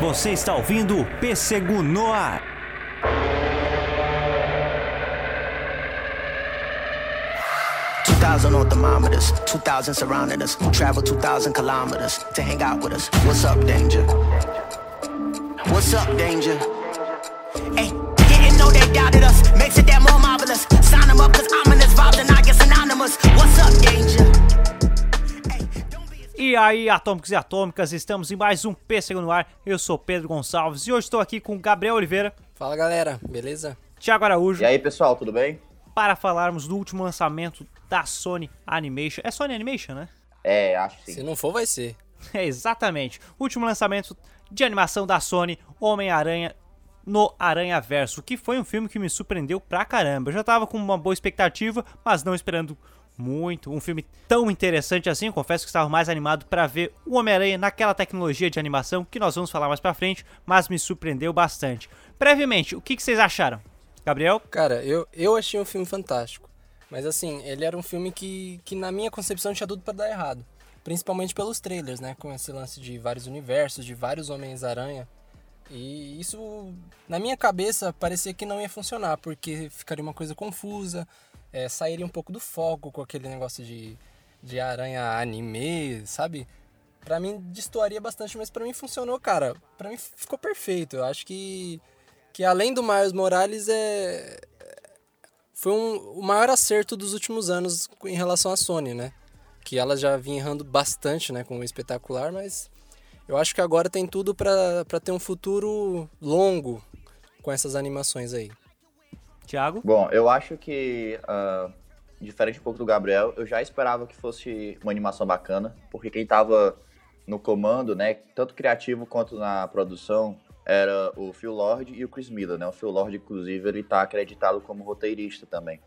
Você está ouvindo o Pêssego no ar. Thermometers, 2000 surrounding us. Travel 2000 kilometers to hang out with us. What's up, danger? What's up, danger? E aí, atômicos e atômicas, estamos em mais um Pêssego no ar. Eu sou Pedro Gonçalves e hoje estou aqui com Gabriel Oliveira. Fala galera, beleza? Tiago Araújo. E aí, pessoal, tudo bem? Para falarmos do último lançamento da Sony Animation. É Sony Animation, né? É, acho que sim. Se não for, vai ser. É, exatamente. Último lançamento de animação da Sony, Homem-Aranha no Aranha Verso, que foi um filme que me surpreendeu pra caramba. Eu já tava com uma boa expectativa, mas não esperando muito. Um filme tão interessante assim. confesso que estava mais animado para ver o Homem-Aranha naquela tecnologia de animação que nós vamos falar mais pra frente, mas me surpreendeu bastante. Brevemente, o que, que vocês acharam? Gabriel? Cara, eu, eu achei um filme fantástico. Mas assim, ele era um filme que, que na minha concepção tinha tudo para dar errado. Principalmente pelos trailers, né? Com esse lance de vários universos, de vários Homens-Aranha. E isso, na minha cabeça, parecia que não ia funcionar, porque ficaria uma coisa confusa, é, sairia um pouco do foco com aquele negócio de, de aranha anime, sabe? Pra mim destoaria bastante, mas pra mim funcionou, cara. Pra mim ficou perfeito. Eu acho que, que além do Miles Morales, é, foi um, o maior acerto dos últimos anos em relação à Sony, né? Que ela já vinha errando bastante, né, com o espetacular, mas eu acho que agora tem tudo para ter um futuro longo com essas animações aí. Tiago? Bom, eu acho que, uh, diferente um pouco do Gabriel, eu já esperava que fosse uma animação bacana, porque quem estava no comando, né, tanto criativo quanto na produção, era o Phil Lord e o Chris Miller, né? O Phil Lord, inclusive, ele está acreditado como roteirista também.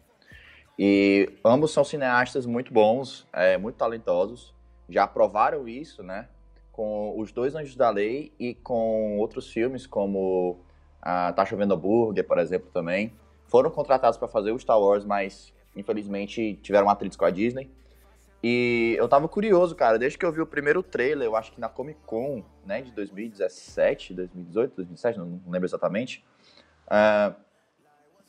E ambos são cineastas muito bons, é, muito talentosos, já provaram isso, né? Com Os Dois Anjos da Lei e com outros filmes como a Tá Chovendo Hambúrguer, por exemplo, também foram contratados para fazer o Star Wars, mas infelizmente tiveram atritos com a Disney. E eu tava curioso, cara, desde que eu vi o primeiro trailer, eu acho que na Comic Con, né, de 2017, 2018, 2017, não, não lembro exatamente. Uh,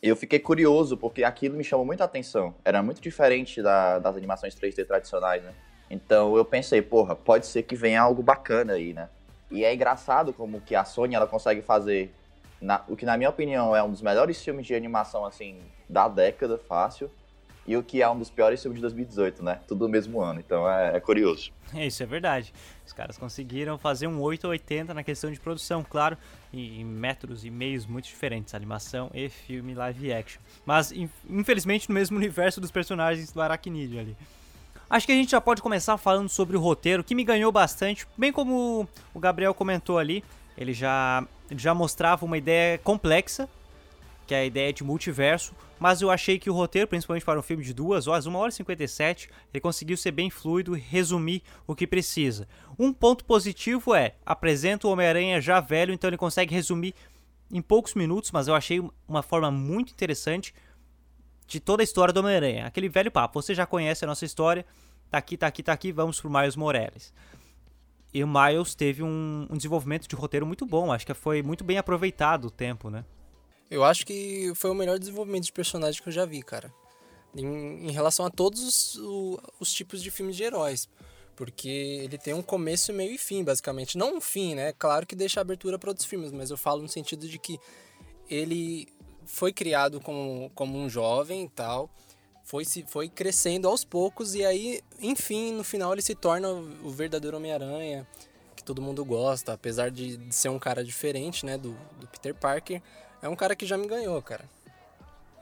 eu fiquei curioso, porque aquilo me chamou muita atenção. Era muito diferente da, das animações 3D tradicionais, né? Então eu pensei, porra, pode ser que venha algo bacana aí, né? E é engraçado como que a Sony ela consegue fazer na, o que na minha opinião é um dos melhores filmes de animação assim da década, fácil, e o que é um dos piores filmes de 2018, né? Tudo no mesmo ano, então é, é curioso. É, isso é verdade. Os caras conseguiram fazer um 880 na questão de produção, claro, em métodos e meios muito diferentes, animação e filme live action. Mas, infelizmente, no mesmo universo dos personagens do Aracnídeo ali. Acho que a gente já pode começar falando sobre o roteiro, que me ganhou bastante, bem como o Gabriel comentou ali. Ele já, já mostrava uma ideia complexa, que é a ideia de multiverso, mas eu achei que o roteiro, principalmente para um filme de duas horas, 1 hora e 57, ele conseguiu ser bem fluido e resumir o que precisa. Um ponto positivo é, apresenta o Homem-Aranha já velho, então ele consegue resumir em poucos minutos, mas eu achei uma forma muito interessante de toda a história do Homem-Aranha. Aquele velho papo, você já conhece a nossa história, tá aqui, tá aqui, tá aqui, vamos pro Miles Morales. E o Miles teve um, um desenvolvimento de roteiro muito bom, acho que foi muito bem aproveitado o tempo, né? Eu acho que foi o melhor desenvolvimento de personagem que eu já vi, cara. Em, em relação a todos os, o, os, tipos de filmes de heróis. Porque ele tem um começo, meio e fim, basicamente. Não um fim, né? Claro que deixa abertura para outros filmes, mas eu falo no sentido de que ele foi criado como, como um jovem e tal. Foi, se, foi crescendo aos poucos e aí, enfim, no final ele se torna o verdadeiro Homem-Aranha, que todo mundo gosta, apesar de, de ser um cara diferente, né, do, do Peter Parker é um cara que já me ganhou, cara.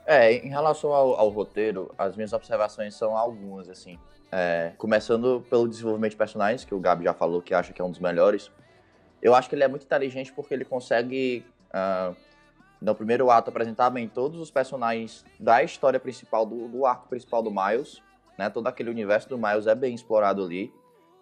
É, em relação ao, ao roteiro, as minhas observações são algumas, assim. É, começando pelo desenvolvimento de personagens, que o Gabi já falou que acha que é um dos melhores. Eu acho que ele é muito inteligente porque ele consegue, uh, no primeiro ato, apresentar bem todos os personagens da história principal, do, do arco principal do Miles. Né? Todo aquele universo do Miles é bem explorado ali.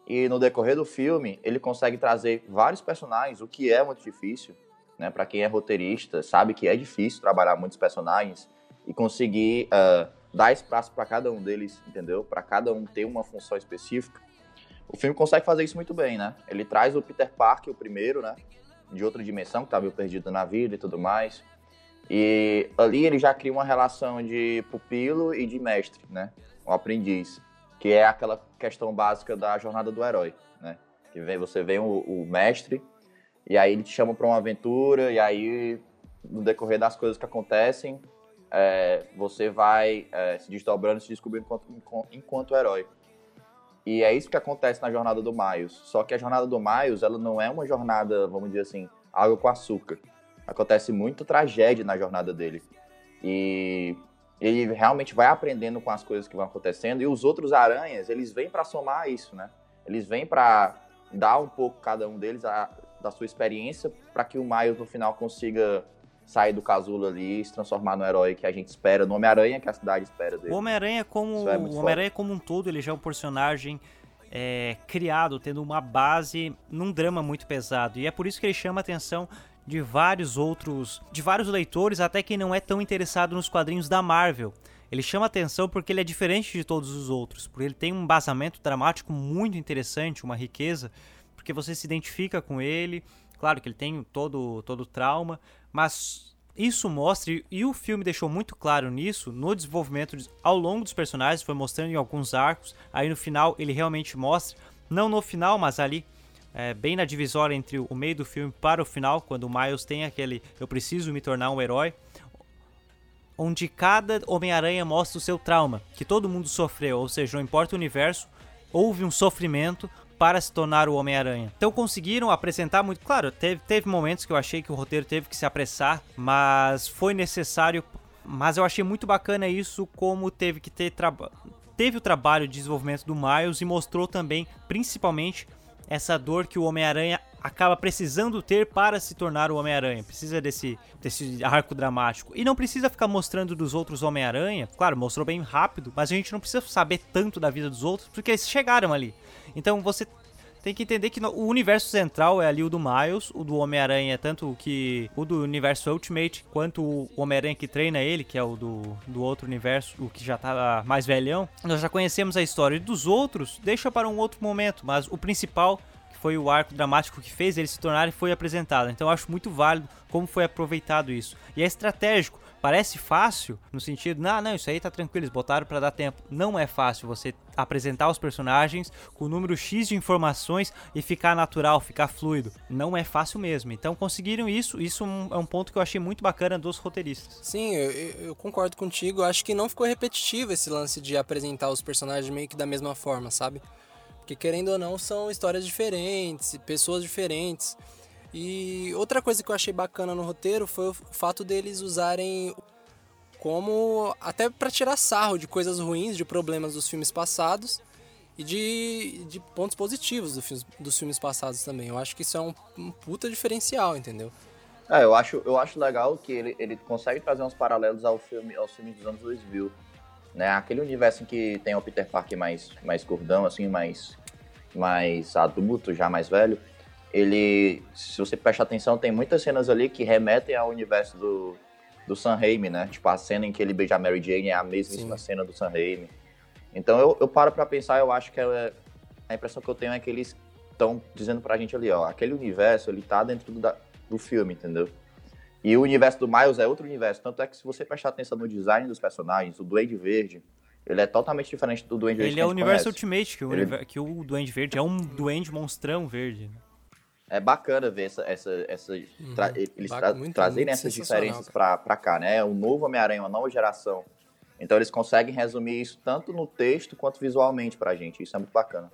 E no decorrer do filme, ele consegue trazer vários personagens, o que é muito difícil né? Para quem é roteirista, sabe que é difícil trabalhar muitos personagens e conseguir uh, dar espaço para cada um deles, entendeu? Para cada um ter uma função específica. O filme consegue fazer isso muito bem, né? Ele traz o Peter Parker, o primeiro, né? De outra dimensão, que estava perdido na vida e tudo mais. E ali ele já cria uma relação de pupilo e de mestre, né? Um aprendiz, que é aquela questão básica da jornada do herói, né? Que vem, você vê o, o mestre e aí ele te chama para uma aventura e aí no decorrer das coisas que acontecem, é, você vai é, se desdobrando, se descobrindo enquanto, enquanto herói. E é isso que acontece na jornada do Miles. Só que a jornada do Miles, ela não é uma jornada, vamos dizer assim, água com açúcar. Acontece muita tragédia na jornada dele. E ele realmente vai aprendendo com as coisas que vão acontecendo. E os outros aranhas, eles vêm para somar isso, né? Eles vêm para dar um pouco cada um deles a, da sua experiência para que o Miles no final consiga sair do casulo ali e se transformar no herói que a gente espera, no Homem-Aranha que a cidade espera dele. O Homem-Aranha como, é o Homem-Aranha como um todo, ele já é um personagem é, criado, tendo uma base num drama muito pesado. E é por isso que ele chama a atenção de vários outros, de vários leitores, até quem não é tão interessado nos quadrinhos da Marvel. Ele chama atenção porque ele é diferente de todos os outros, porque ele tem um embasamento dramático muito interessante, uma riqueza, porque você se identifica com ele. Claro que ele tem todo todo trauma, mas isso mostra, e o filme deixou muito claro nisso, no desenvolvimento ao longo dos personagens, foi mostrando em alguns arcos, aí no final ele realmente mostra, não no final, mas ali é, bem na divisória entre o meio do filme para o final, quando o Miles tem aquele eu preciso me tornar um herói, onde cada Homem-Aranha mostra o seu trauma, que todo mundo sofreu, ou seja, não importa o universo, houve um sofrimento para se tornar o Homem-Aranha. Então conseguiram apresentar muito. Claro, teve, teve momentos que eu achei que o roteiro teve que se apressar, mas foi necessário. Mas eu achei muito bacana isso, como teve que ter trabalho. Teve o trabalho de desenvolvimento do Miles e mostrou também, principalmente, essa dor que o Homem-Aranha acaba precisando ter para se tornar o Homem-Aranha. Precisa desse, desse arco dramático. E não precisa ficar mostrando dos outros Homem-Aranha. Claro, mostrou bem rápido, mas a gente não precisa saber tanto da vida dos outros, porque eles chegaram ali. Então você tem que entender que o universo central é ali o do Miles, o do Homem-Aranha, tanto que o do universo Ultimate, quanto o Homem-Aranha que treina ele, que é o do, do outro universo, o que já tá mais velhão. Nós já conhecemos a história e dos outros, deixa para um outro momento, mas o principal que foi o arco dramático que fez ele se tornar e foi apresentado. Então eu acho muito válido como foi aproveitado isso. E é estratégico, Parece fácil no sentido, não, não, isso aí tá tranquilo, eles botaram para dar tempo. Não é fácil você apresentar os personagens com o número X de informações e ficar natural, ficar fluido. Não é fácil mesmo. Então conseguiram isso, isso é um ponto que eu achei muito bacana dos roteiristas. Sim, eu, eu concordo contigo. Acho que não ficou repetitivo esse lance de apresentar os personagens meio que da mesma forma, sabe? Porque querendo ou não, são histórias diferentes, pessoas diferentes. E outra coisa que eu achei bacana no roteiro foi o fato deles usarem como até para tirar sarro de coisas ruins, de problemas dos filmes passados e de, de pontos positivos do dos filmes passados também. Eu acho que isso é um, um puta diferencial, entendeu? É, eu acho, eu acho legal que ele, ele consegue trazer uns paralelos ao filme, aos filmes dos anos 2000. Né? Aquele universo em que tem o Peter Parker mais, mais gordão, assim, mais, mais adulto, já mais velho ele, se você prestar atenção, tem muitas cenas ali que remetem ao universo do, do Sam Raimi, né? Tipo, a cena em que ele beija a Mary Jane é a mesma cena do Sam Raimi. Então eu, eu paro pra pensar, eu acho que é, a impressão que eu tenho é que eles estão dizendo pra gente ali, ó, aquele universo, ele tá dentro do, da, do filme, entendeu? E o universo do Miles é outro universo, tanto é que se você prestar atenção no design dos personagens, o Duende Verde, ele é totalmente diferente do Duende Verde Ele é o universo conhece. Ultimate, que o, ele... que o Duende Verde é um Duende monstrão verde é bacana ver essa, essa, essa uhum. tra eles tra muito, trazerem muito essas diferenças para cá, né? O novo Homem-Aranha, uma nova geração. Então eles conseguem resumir isso tanto no texto quanto visualmente pra gente. Isso é muito bacana.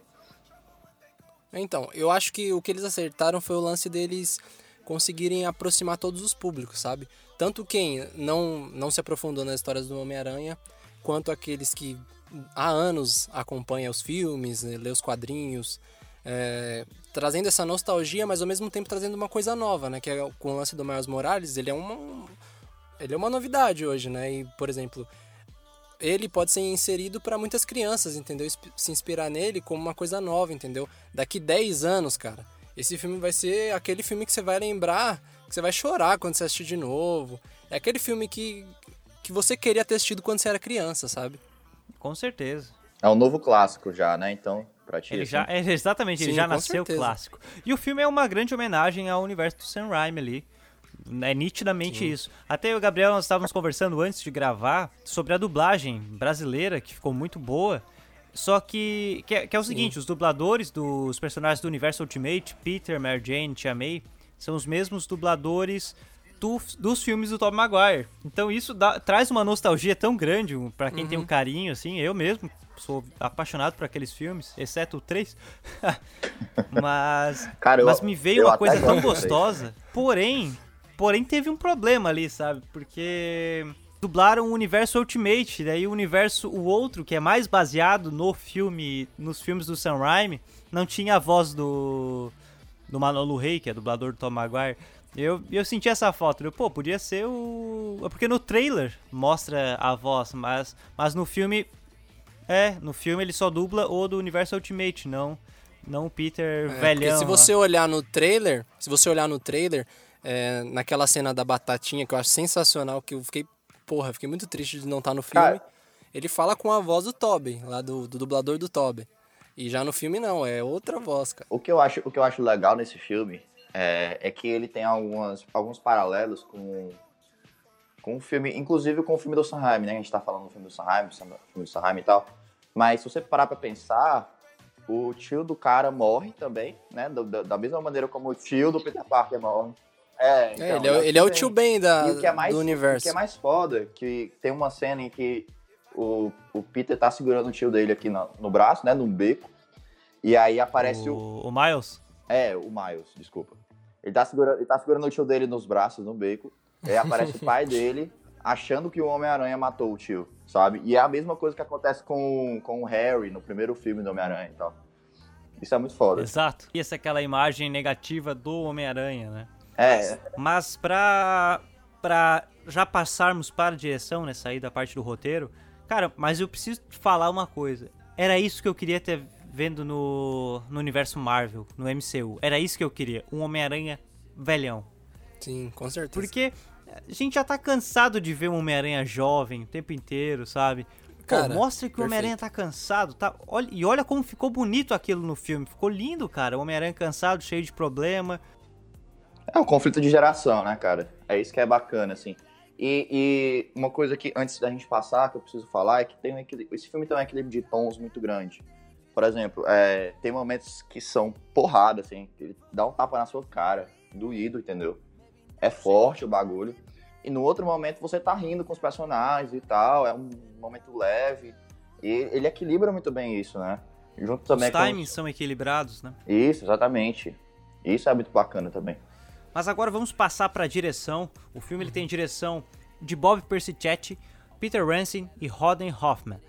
Então, eu acho que o que eles acertaram foi o lance deles conseguirem aproximar todos os públicos, sabe? Tanto quem não, não se aprofundou nas histórias do Homem-Aranha, quanto aqueles que há anos acompanham os filmes, lê os quadrinhos, é, trazendo essa nostalgia, mas ao mesmo tempo trazendo uma coisa nova, né? Que é com o lance do Miles Morales, ele é uma, ele é uma novidade hoje, né? E, por exemplo, ele pode ser inserido para muitas crianças, entendeu? Se inspirar nele como uma coisa nova, entendeu? Daqui 10 anos, cara, esse filme vai ser aquele filme que você vai lembrar, que você vai chorar quando você assistir de novo. É aquele filme que, que você queria ter assistido quando você era criança, sabe? Com certeza. É um novo clássico já, né? Então, pra ti. Ele assim. já, é, exatamente, ele Sim, já com nasceu certeza. clássico. E o filme é uma grande homenagem ao universo do Sam Raimi ali. É nitidamente isso. Até eu e o Gabriel, nós estávamos conversando antes de gravar sobre a dublagem brasileira, que ficou muito boa. Só que, que, é, que é o seguinte, os dubladores dos personagens do universo Ultimate, Peter, Mary Jane, Tia May, são os mesmos dubladores do- dos filmes do Tobey Maguire. Então isso dá- traz uma nostalgia tão grande pra quem tem um carinho, assim, eu mesmo sou apaixonado por aqueles filmes, exceto o 3. mas Cara, eu- mas me veio uma coisa tão gostosa. Porém, porém teve um problema ali, sabe? Porque dublaram o universo Ultimate, daí o universo o outro que é mais baseado no filme, nos filmes do Sam Raimi, não tinha a voz do do Manolo Rey, que é dublador do Tom Maguire. Eu, eu senti essa foto, eu, pô, podia ser o. é Porque no trailer mostra a voz, mas, mas no filme. É, no filme ele só dubla o do universo Ultimate, não, não o Peter É, porque velhão. se você olhar no trailer, se você olhar no trailer, é, naquela cena da batatinha que eu acho sensacional, que eu fiquei, porra, fiquei muito triste de não estar no filme. Cara. Ele fala com a voz do Toby, lá do, do dublador do Toby. E já no filme não, é outra voz, cara. O que eu acho, o que eu acho legal nesse filme é, é que ele tem algumas, alguns paralelos com, com o filme, inclusive com o filme do Sanheim, né? A gente tá falando do filme do Sanheim, do filme do Sanheim e tal. Mas se você parar pra pensar, o tio do cara morre também, né? Da, da mesma maneira como o tio do Peter Parker morre. É, então, É, ele, é, ele é o tio Ben da, E o que é mais, do O universo. que é mais foda, que tem uma cena em que o, o Peter tá segurando o tio dele aqui no, no braço, né? Num beco. E aí aparece o, o, o Miles. é, o Miles, desculpa. Ele tá segurando, ele tá segurando o tio dele nos braços, no beco. Aí aparece o pai dele, achando que o Homem-Aranha matou o tio, sabe? E é a mesma coisa que acontece com, com o Harry no primeiro filme do Homem-Aranha e tal. Isso é muito foda. Exato. E essa é aquela imagem negativa do Homem-Aranha, né? É, Mas pra, pra já passarmos para a direção, né? Sair da parte do roteiro. Cara, mas eu preciso falar uma coisa. Era isso que eu queria ter vendo no, no universo Marvel, no MCU. Era isso que eu queria. Um Homem-Aranha velhão. Sim, com certeza. Porque a gente já tá cansado de ver um Homem-Aranha jovem o tempo inteiro, sabe? Pô, Cara, mostra que o. Homem-Aranha tá cansado, tá? Olha, e olha como ficou bonito aquilo no filme. Ficou lindo, cara. O Homem-Aranha cansado, cheio de problema. é um conflito de geração, né, cara? É isso que é bacana, assim. E, e uma coisa que, antes da gente passar, que eu preciso falar, é que tem um equilíbrio, esse filme tem um equilíbrio de tons muito grande. Por exemplo, é, tem momentos que são porrada, assim, que ele dá um tapa na sua cara, doído, entendeu? É forte o bagulho. E no outro momento você tá rindo com os personagens e tal, é um momento leve. E ele equilibra muito bem isso, né? Junto também Os com... timings são equilibrados, né? Isso, exatamente. Isso é muito bacana também. Mas agora vamos passar para a direção. O filme ele tem direção de Bob Persichetti, Peter Ransom e Roden Hoffman.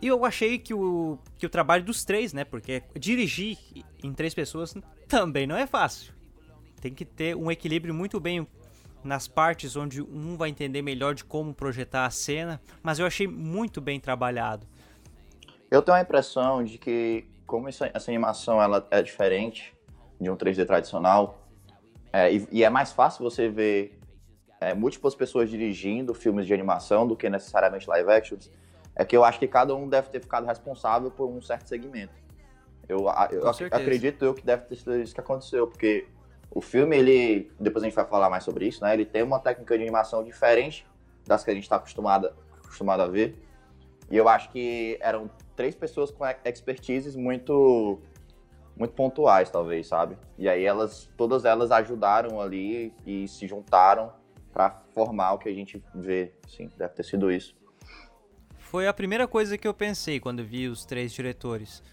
E eu achei que o, que o trabalho dos três, né? Porque dirigir em três pessoas também não é fácil. Tem que ter um equilíbrio muito bem nas partes onde um vai entender melhor de como projetar a cena. Mas eu achei muito bem trabalhado. Eu tenho a impressão de que, como essa, essa animação ela é diferente de um 3D tradicional, é, e, e é mais fácil você ver é, múltiplas pessoas dirigindo filmes de animação do que necessariamente live actions, é que eu acho que cada um deve ter ficado responsável por um certo segmento. Eu, eu Com ac- certeza. acredito eu que deve ter sido isso que aconteceu, porque o filme, ele, depois a gente vai falar mais sobre isso, né? Ele tem uma técnica de animação diferente das que a gente está acostumado, acostumado a ver. E eu acho que eram três pessoas com expertises muito muito pontuais, talvez, sabe? E aí elas, todas elas ajudaram ali e se juntaram pra formar o que a gente vê, assim, deve ter sido isso. Foi a primeira coisa que eu pensei quando vi os três diretores.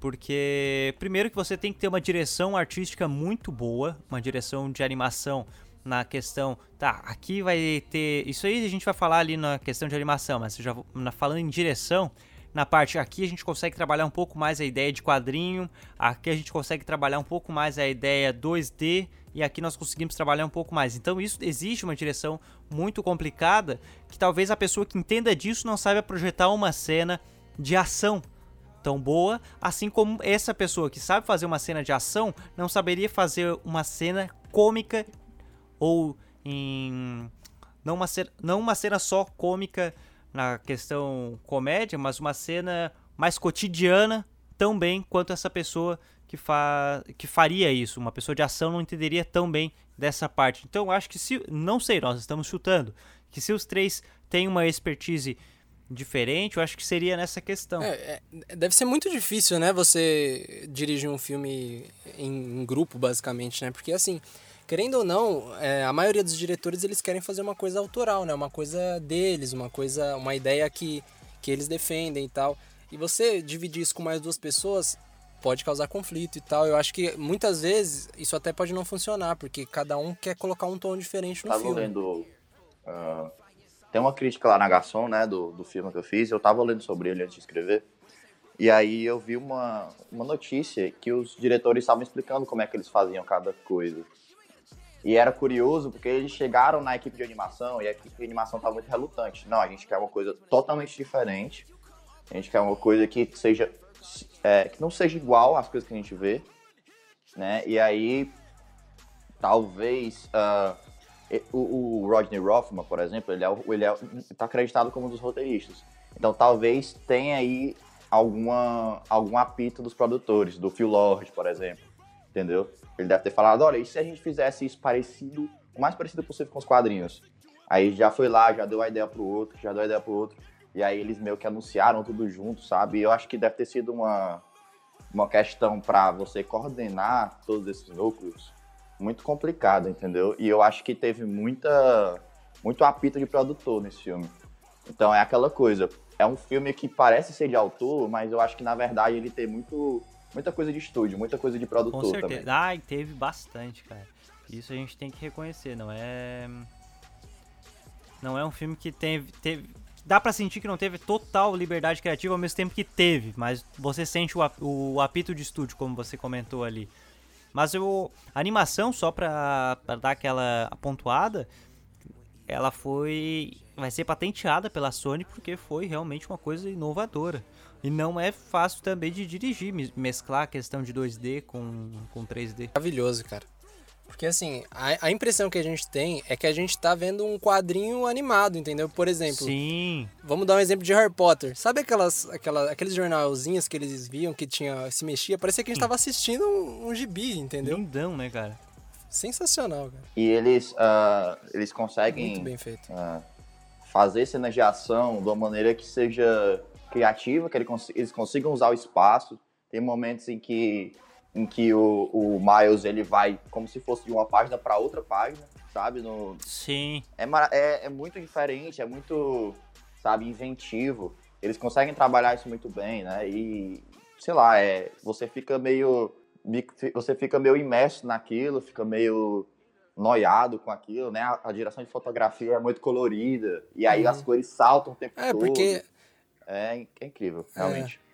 Porque, primeiro, que você tem que ter uma direção artística muito boa, uma direção de animação na questão. Tá, aqui vai ter. Isso aí a gente vai falar ali na questão de animação, mas já falando em direção, na parte aqui a gente consegue trabalhar um pouco mais a ideia de quadrinho, aqui a gente consegue trabalhar um pouco mais a ideia 2D e aqui nós conseguimos trabalhar um pouco mais. Então isso exige uma direção muito complicada que talvez a pessoa que entenda disso não saiba projetar uma cena de ação tão boa, assim como essa pessoa que sabe fazer uma cena de ação não saberia fazer uma cena cômica ou em não uma cena, não uma cena só cômica na questão comédia, mas uma cena mais cotidiana tão bem quanto essa pessoa que, fa que faria isso. Uma pessoa de ação não entenderia tão bem dessa parte. Então acho que se. Não sei, nós estamos chutando. Que se os três têm uma expertise diferente, eu acho que seria nessa questão. É, é, deve ser muito difícil, né? Você dirigir um filme em, em grupo, basicamente, né? Porque assim. Querendo ou não, é, a maioria dos diretores eles querem fazer uma coisa autoral, né? Uma coisa deles, uma coisa, uma ideia que, que eles defendem e tal. E você dividir isso com mais duas pessoas pode causar conflito e tal. Eu acho que muitas vezes isso até pode não funcionar, porque cada um quer colocar um tom diferente no tava filme. Lendo, uh, tem uma crítica lá na Garçom, né, do, do filme que eu fiz. Eu tava lendo sobre ele antes de escrever. E aí eu vi uma, uma notícia que os diretores estavam explicando como é que eles faziam cada coisa. E era curioso porque eles chegaram na equipe de animação e a equipe de animação estava muito relutante. Não, a gente quer uma coisa totalmente diferente. A gente quer uma coisa que seja é, que não seja igual às coisas que a gente vê, né? E aí talvez uh, o, o, Rodney Rothman, por exemplo, ele é, ele é tá acreditado como um dos roteiristas. Então talvez tenha aí alguma algum apito dos produtores, do Phil Lord, por exemplo, entendeu? Ele deve ter falado, olha, e se a gente fizesse isso parecido, o mais parecido possível com os quadrinhos? Aí já foi lá, já deu a ideia pro outro, já deu a ideia pro outro. E aí eles meio que anunciaram tudo junto, sabe? E eu acho que deve ter sido uma, uma questão para você coordenar todos esses núcleos muito complicada, entendeu? E eu acho que teve muita muito apito de produtor nesse filme. Então é aquela coisa, é um filme que parece ser de autor, mas eu acho que na verdade ele tem muito muita coisa de estúdio, muita coisa de produtor Com certeza. também. Ah, teve bastante, cara. Isso a gente tem que reconhecer, não é não é um filme que teve, teve dá para sentir que não teve total liberdade criativa ao mesmo tempo que teve, mas você sente o, o apito de estúdio, como você comentou ali. Mas eu, a animação, só pra, pra dar aquela pontuada, ela foi. vai ser patenteada pela Sony porque foi realmente uma coisa inovadora. E não é fácil também de dirigir, mesclar a questão de 2D com, com 3D. Maravilhoso, cara. Porque assim, a, a, impressão que a gente tem é que a gente tá vendo um quadrinho animado, entendeu? Por exemplo. Sim. Vamos dar um exemplo de Harry Potter. Sabe aquelas, aquela, aqueles jornalzinhos que eles viam que tinha se mexia? Parecia que a gente tava assistindo um, um gibi, entendeu? Lindão, né, cara? Sensacional, cara. E eles, uh, eles conseguem. Muito bem feito. Uh, fazer cenas de ação de uma maneira que seja criativa, que eles consigam usar o espaço. Tem momentos em que em que o, o Miles ele vai como se fosse de uma página para outra página, sabe? No, Sim. É, é, é muito diferente, é muito, sabe, inventivo. Eles conseguem trabalhar isso muito bem, né? E, sei lá, é, você fica meio você fica meio imerso naquilo, fica meio noiado com aquilo, né? A, a direção de fotografia é muito colorida e aí uhum. as cores saltam o tempo é, todo. Porque... É, é incrível, realmente. É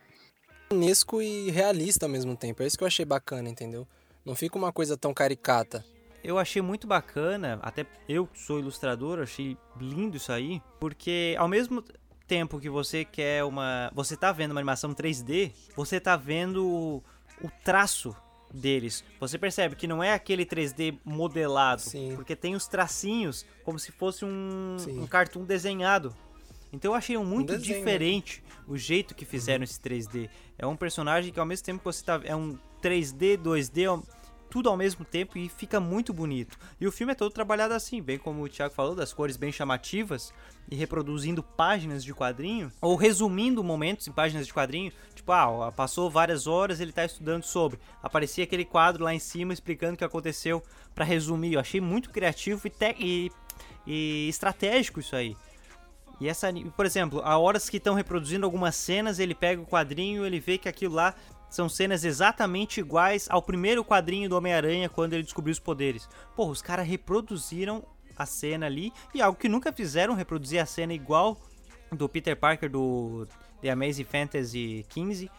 nesco e realista ao mesmo tempo. É isso que eu achei bacana, entendeu? Não fica uma coisa tão caricata. Eu achei muito bacana, até eu sou ilustrador, achei lindo isso aí, porque ao mesmo tempo que você quer uma, você tá vendo uma animação 3D, você tá vendo o, o traço deles. Você percebe que não é aquele 3D modelado, Sim. porque tem os tracinhos como se fosse um, um cartoon desenhado. Então eu achei muito um desenho, diferente né? o jeito que fizeram uhum. esse 3D. É um personagem que ao mesmo tempo que você tá. É um 3D, 2D, tudo ao mesmo tempo e fica muito bonito. E o filme é todo trabalhado assim, bem como o Thiago falou, das cores bem chamativas e reproduzindo páginas de quadrinho, ou resumindo momentos em páginas de quadrinho. Tipo, ah, passou várias horas, ele tá estudando sobre. Aparecia aquele quadro lá em cima explicando o que aconteceu para resumir. Eu achei muito criativo e, e, e estratégico isso aí. E essa, por exemplo, a horas que estão reproduzindo algumas cenas, ele pega o quadrinho, ele vê que aquilo lá são cenas exatamente iguais ao primeiro quadrinho do Homem-Aranha quando ele descobriu os poderes. Pô, os caras reproduziram a cena ali e algo que nunca fizeram reproduzir a cena igual do Peter Parker do The Amazing Fantasy 15.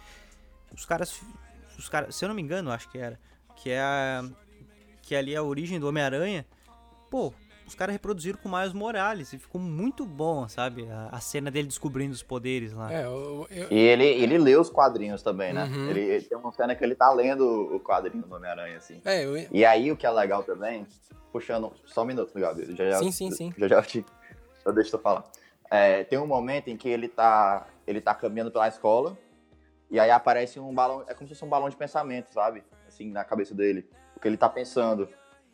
Os caras os caras, se eu não me engano, acho que era, que é a, que ali é a origem do Homem-Aranha. Pô, os caras reproduziram com o Miles Morales e ficou muito bom, sabe? A, a cena dele descobrindo os poderes lá. É, eu, eu... E ele, ele lê os quadrinhos também, né? Uhum. Ele, ele, tem uma cena que ele tá lendo o quadrinho do Homem-Aranha, assim. É, eu... E aí o que é legal também, puxando. Só um minuto, Gabi. Já, já, sim, sim, sim. Já já te. Deixa eu falar. É, tem um momento em que ele tá, ele tá caminhando pela escola E aí aparece um balão, é como se fosse um balão de pensamento, sabe? Assim, na cabeça dele, o que ele tá pensando.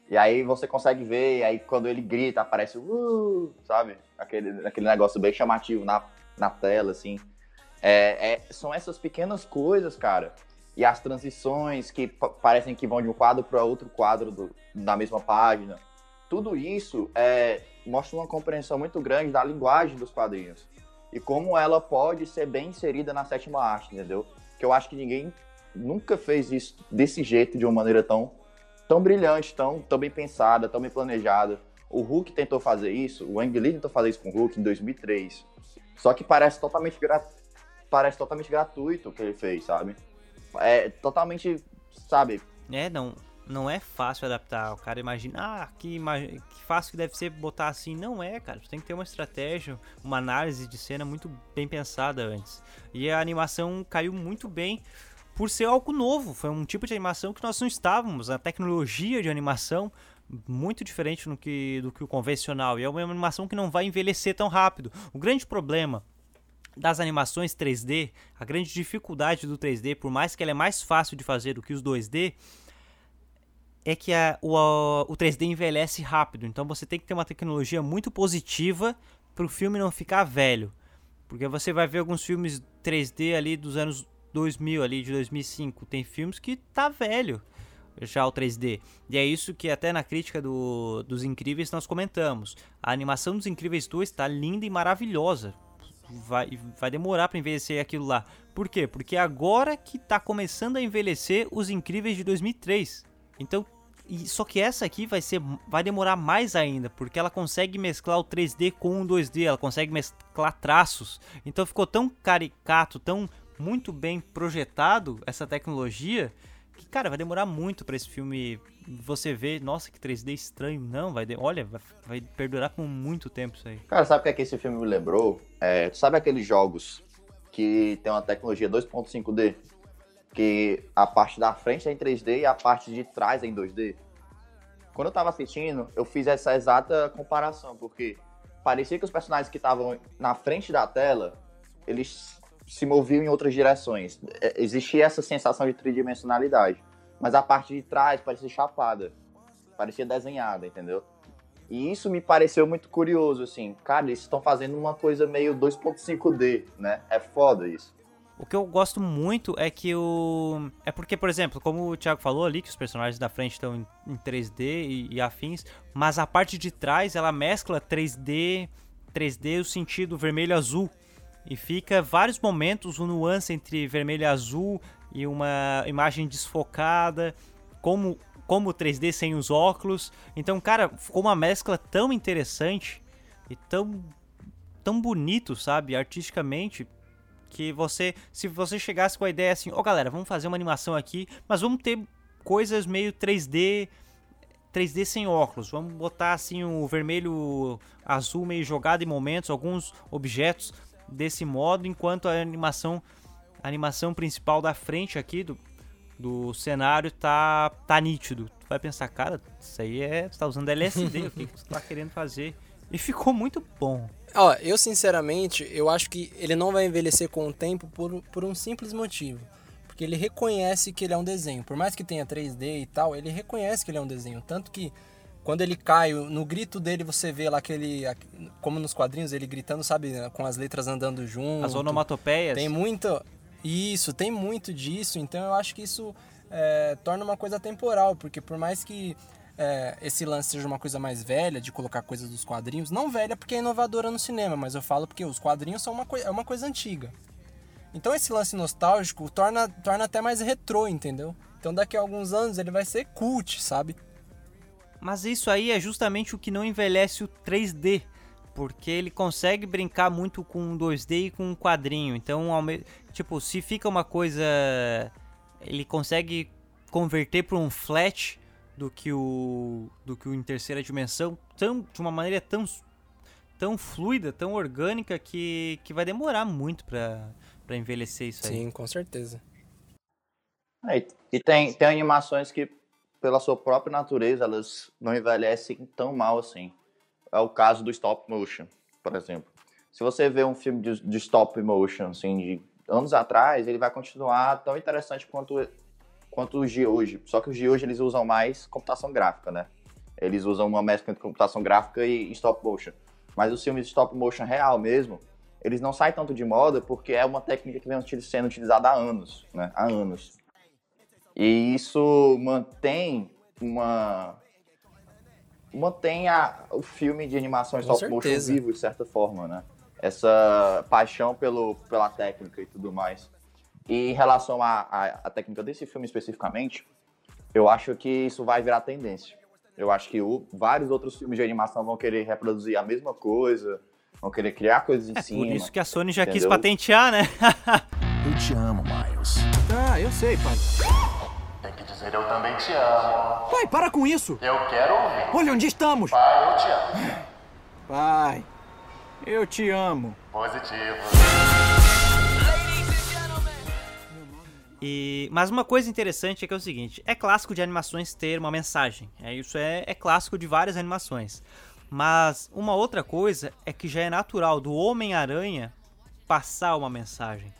E aí você consegue ver, e aí quando ele grita, aparece uh, sabe? Aquele, aquele negócio bem chamativo na, na tela, assim. É, é, são essas pequenas coisas, cara. E as transições que parecem que vão de um quadro para outro quadro do, da mesma página. Tudo isso é, mostra uma compreensão muito grande da linguagem dos quadrinhos. E como ela pode ser bem inserida na sétima arte, entendeu? Que eu acho que ninguém nunca fez isso desse jeito, de uma maneira tão, tão brilhante, tão, tão bem pensada, tão bem planejada. O Hulk tentou fazer isso, o Ang Lee tentou fazer isso com o Hulk em 2003. Só que parece totalmente, gra... parece totalmente gratuito o que ele fez, sabe? É totalmente, sabe? É, não, não é fácil adaptar. O cara imagina, ah, que, que fácil que deve ser botar assim. Não é, cara. Você tem que ter uma estratégia, uma análise de cena muito bem pensada antes. E a animação caiu muito bem por ser algo novo. Foi um tipo de animação que nós não estávamos. A tecnologia de animação muito diferente do que, do que o convencional. E é uma animação que não vai envelhecer tão rápido. O grande problema das animações 3D, a grande dificuldade do 3D, por mais que ela é mais fácil de fazer do que os 2D, é que a, o, a, o 3D envelhece rápido. Então você tem que ter uma tecnologia muito positiva para o filme não ficar velho. Porque você vai ver alguns filmes 3D ali dos anos 2000, ali de 2005. Tem filmes que tá velho já o 3D. E é isso que até na crítica do, dos Incríveis nós comentamos. A animação dos Incríveis 2 está linda e maravilhosa. Vai, vai demorar para envelhecer aquilo lá. Por quê? Porque agora que está começando a envelhecer os Incríveis de 2003. Então, só que essa aqui vai ser vai demorar mais ainda, porque ela consegue mesclar o 3D com o 2D, ela consegue mesclar traços. Então ficou tão caricato, tão muito bem projetado essa tecnologia, que cara, vai demorar muito para esse filme você ver, nossa, que 3D estranho. Não, vai, de, olha, vai, perdurar por muito tempo isso aí. Cara, sabe o que, é que esse filme me lembrou? É, sabe aqueles jogos que tem uma tecnologia 2.5D? que a parte da frente é em 3D e a parte de trás é em 2D. Quando eu tava assistindo, eu fiz essa exata comparação, porque parecia que os personagens que estavam na frente da tela, eles se moviam em outras direções. É, existia essa sensação de tridimensionalidade. Mas a parte de trás parecia chapada, parecia desenhada, entendeu? E isso me pareceu muito curioso, assim. Cara, eles estão fazendo uma coisa meio 2.5D, né? É foda isso. O que eu gosto muito é que o. É porque, por exemplo, como o Thiago falou ali, que os personagens da frente estão em 3D e, e afins, mas a parte de trás ela mescla 3D, 3D o sentido vermelho azul. E fica vários momentos o nuance entre vermelho e azul e uma imagem desfocada, como como 3D sem os óculos. Então, cara, ficou uma mescla tão interessante e tão tão bonito, sabe, artisticamente que você, se você chegasse com a ideia assim, ó oh, galera, vamos fazer uma animação aqui, mas vamos ter coisas meio 3D, 3D sem óculos. Vamos botar assim o vermelho, azul meio jogado em momentos, alguns objetos desse modo, enquanto a animação, a animação principal da frente aqui do, do cenário tá tá nítido. Tu vai pensar, cara, isso aí é, você tá usando LSD, o que, tu tá querendo fazer? E ficou muito bom. Ó, eu sinceramente, eu acho que ele não vai envelhecer com o tempo por, por um simples motivo. Porque ele reconhece que ele é um desenho. Por mais que tenha 3D e tal, ele reconhece que ele é um desenho. Tanto que quando ele cai, no grito dele você vê lá aquele. Como nos quadrinhos, ele gritando, sabe, com as letras andando junto. As onomatopeias. Tem muito. Isso, tem muito disso. Então eu acho que isso é, torna uma coisa temporal. Porque por mais que é, esse lance seja uma coisa mais velha, de colocar coisas dos quadrinhos. Não velha porque é inovadora no cinema, mas eu falo porque os quadrinhos são uma, é uma coisa antiga. Então esse lance nostálgico torna, torna até mais retrô, entendeu? Então daqui a alguns anos ele vai ser cult, sabe? Mas isso aí é justamente o que não envelhece o 3D. Porque ele consegue brincar muito com 2D e com um quadrinho. Então, tipo, se fica uma coisa. Ele consegue converter para um flat do que o do que o em terceira dimensão, tão, de uma maneira tão tão fluida, tão orgânica que, que vai demorar muito para para envelhecer isso aí. Sim, com certeza. É, e tem, tem animações que, pela sua própria natureza, elas não envelhecem tão mal assim. É o caso do stop motion, por exemplo. Se você vê um filme de, de stop motion, assim, de anos atrás, ele vai continuar tão interessante quanto, quanto os de hoje. Só que os de hoje eles usam mais computação gráfica, né? Eles usam uma mescla entre computação gráfica e stop motion. Mas os filmes de stop motion real mesmo, eles não saem tanto de moda porque é uma técnica que vem sendo utilizada há anos, né? Há anos. E isso mantém uma mantém a, o filme de animação stop motion vivo de certa forma, né? Essa paixão pelo, pela técnica e tudo mais. E em relação à técnica desse filme especificamente, eu acho que isso vai virar tendência. Eu acho que o, vários outros filmes de animação vão querer reproduzir a mesma coisa, vão querer criar coisas em é cima. Por isso que a Sony já entendeu? quis patentear, né? eu te amo, Miles. Ah, eu sei, pai. Tem que dizer eu também te amo. Pai, para com isso. Eu quero ouvir. Olha onde estamos. Pai, eu te amo. Pai, eu te amo. Positivo. E, mas uma coisa interessante é que é o seguinte: é clássico de animações ter uma mensagem. É, isso é, é clássico de várias animações. Mas uma outra coisa é que já é natural do Homem-Aranha passar uma mensagem.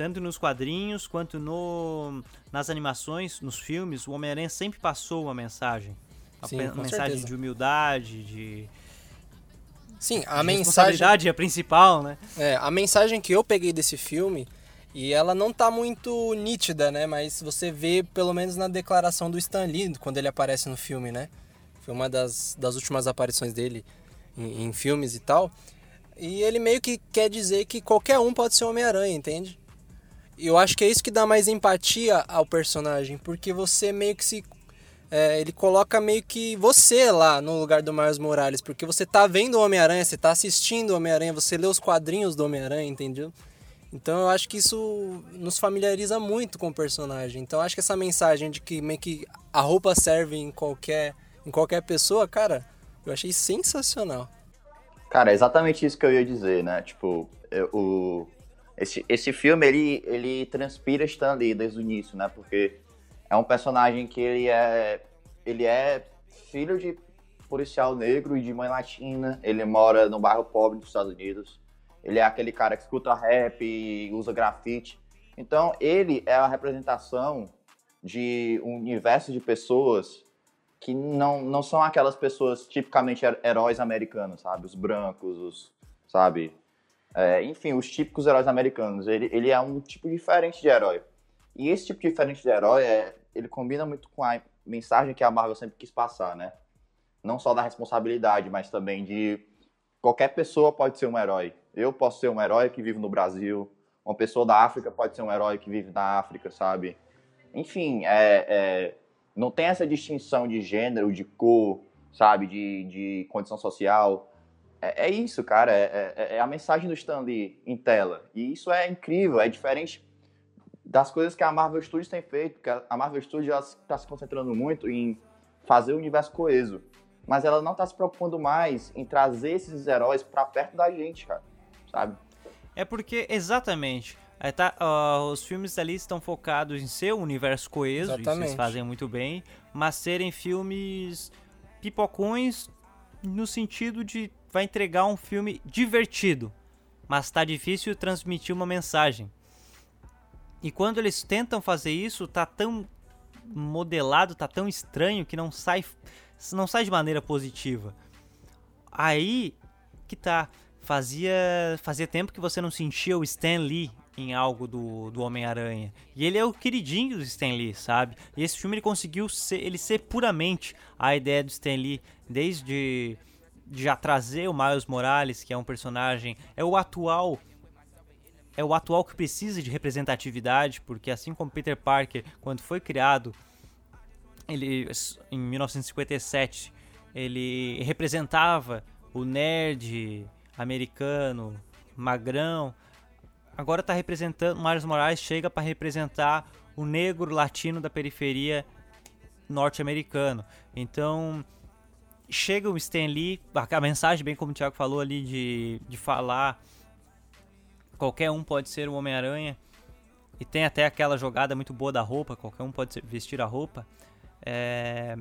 Tanto nos quadrinhos quanto no, nas animações, nos filmes, o Homem-Aranha sempre passou uma mensagem. Uma Sim, mensagem certeza. de humildade, de. Sim, a de mensagem. É a principal, né? É, a mensagem que eu peguei desse filme e ela não tá muito nítida, né? Mas você vê pelo menos na declaração do Stan Lee, quando ele aparece no filme, né? Foi uma das, das últimas aparições dele em, em filmes e tal. E ele meio que quer dizer que qualquer um pode ser Homem-Aranha, entende? Eu acho que é isso que dá mais empatia ao personagem, porque você meio que se. É, ele coloca meio que você lá no lugar do Miles Morales, porque você tá vendo o Homem-Aranha, você tá assistindo o Homem-Aranha, você lê os quadrinhos do Homem-Aranha, entendeu? Então eu acho que isso nos familiariza muito com o personagem. Então eu acho que essa mensagem de que meio que a roupa serve em qualquer, em qualquer pessoa, cara, eu achei sensacional. Cara, é exatamente isso que eu ia dizer, né? Tipo, eu, o, esse, esse filme, ele, ele transpira Stan Lee desde o início, né? Porque é um personagem que ele é, ele é filho de policial negro e de mãe latina. Ele mora no bairro pobre dos Estados Unidos. Ele é aquele cara que escuta rap e usa grafite. Então, ele é a representação de um universo de pessoas que não, não são aquelas pessoas tipicamente heróis americanos, sabe? Os brancos, os, sabe? É, enfim, os típicos heróis americanos. Ele, ele é um tipo diferente de herói. E esse tipo diferente de herói, é, ele combina muito com a mensagem que a Marvel sempre quis passar, né? Não só da responsabilidade, mas também de qualquer pessoa pode ser um herói. Eu posso ser um herói que vive no Brasil. Uma pessoa da África pode ser um herói que vive na África, sabe? Enfim, é, é, não tem essa distinção de gênero, de cor, sabe? De, de condição social. É, é isso, cara. É, é, é, a mensagem do Stan Lee em tela. E isso é incrível, é diferente das coisas que a Marvel Studios tem feito. Que a Marvel Studios está se concentrando muito em fazer o universo coeso. Mas ela não está se preocupando mais em trazer esses heróis para perto da gente, cara sabe? É porque, exatamente. É, tá, uh, os filmes ali estão focados em ser um universo coeso, Exatamente. isso eles fazem muito bem, mas serem filmes pipocões no sentido de vai entregar um filme divertido, mas tá difícil transmitir uma mensagem. E quando eles tentam fazer isso, tá tão modelado, tá tão estranho que não sai não sai de maneira positiva. Aí que tá fazia, fazia tempo que você não sentia o Stan Lee em algo do, do Homem-Aranha. E ele é o queridinho do Stan Lee, sabe? E esse filme ele conseguiu ser, ele ser puramente a ideia do Stan Lee, desde de já trazer o Miles Morales, que é um personagem, é o atual é o atual que precisa de representatividade, porque assim como Peter Parker, quando foi criado, ele em 1957, ele representava o nerd americano, magrão. Agora está representando, Miles Morales chega para representar o negro latino da periferia norte-americano. Então, chega o Stan Lee, a mensagem, bem como o Thiago falou ali, de, de falar qualquer um pode ser o Homem-Aranha. E tem até aquela jogada muito boa da roupa, qualquer um pode vestir a roupa. É,